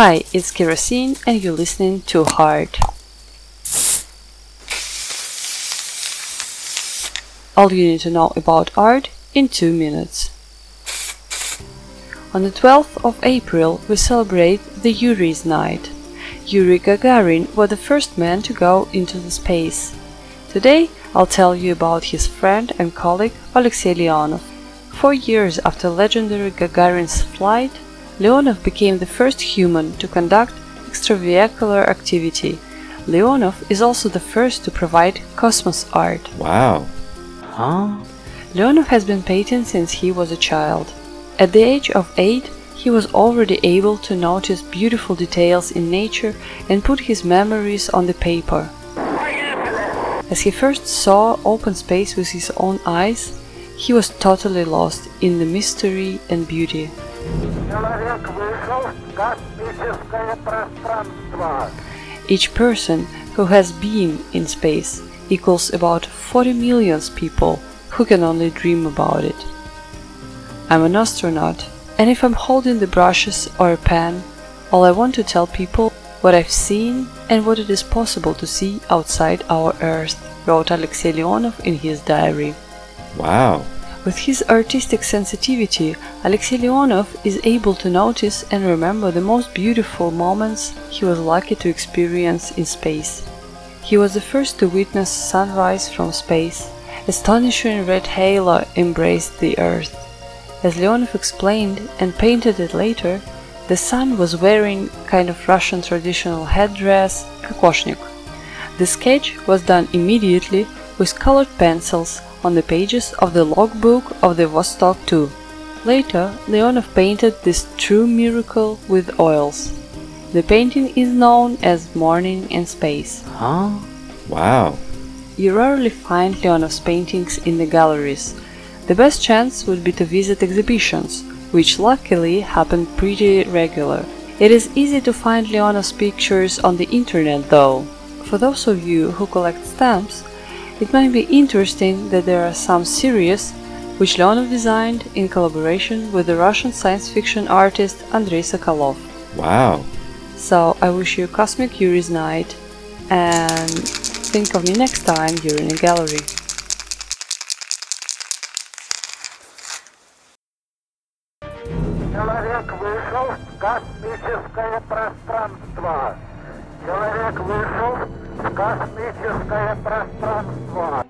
Hi, it's Kerosene and you're listening to Heart. All you need to know about art in 2 minutes. On the 12th of April, we celebrate the Yuri's Night. Yuri Gagarin was the first man to go into the space. Today, I'll tell you about his friend and colleague Alexei Leonov. Four years after legendary Gagarin's flight, Leonov became the first human to conduct extravehicular activity. Leonov is also the first to provide cosmos art. Wow. Huh? Leonov has been painting since he was a child. At the age of 8, he was already able to notice beautiful details in nature and put his memories on the paper. As he first saw open space with his own eyes, he was totally lost in the mystery and beauty. Each person who has been in space equals about 40 million people who can only dream about it. I'm an astronaut, and if I'm holding the brushes or a pen, all I want to tell people what I've seen and what it is possible to see outside our Earth, wrote Alexei Leonov in his diary. Wow, with his artistic sensitivity, Alexei Leonov is able to notice and remember the most beautiful moments he was lucky to experience in space. He was the first to witness sunrise from space. Astonishing red halo embraced the Earth. As Leonov explained and painted it later, the sun was wearing kind of Russian traditional headdress, kokoshnik. The sketch was done immediately with colored pencils on the pages of the logbook of the Voskhod 2. Later, Leonov painted this true miracle with oils. The painting is known as Morning in Space. Huh? Wow. You rarely find Leonov's paintings in the galleries. The best chance would be to visit exhibitions, which luckily happen pretty regular. It is easy to find Leonov's pictures on the internet though. For those of you who collect stamps, it might be interesting that there are some series which Leonov designed in collaboration with the Russian science fiction artist Andrei Sokolov. Wow. So I wish you a cosmic Yuri's night and think of me next time you're in a gallery. Человек вышел в космическое пространство. Человек вышел в космическое пространство.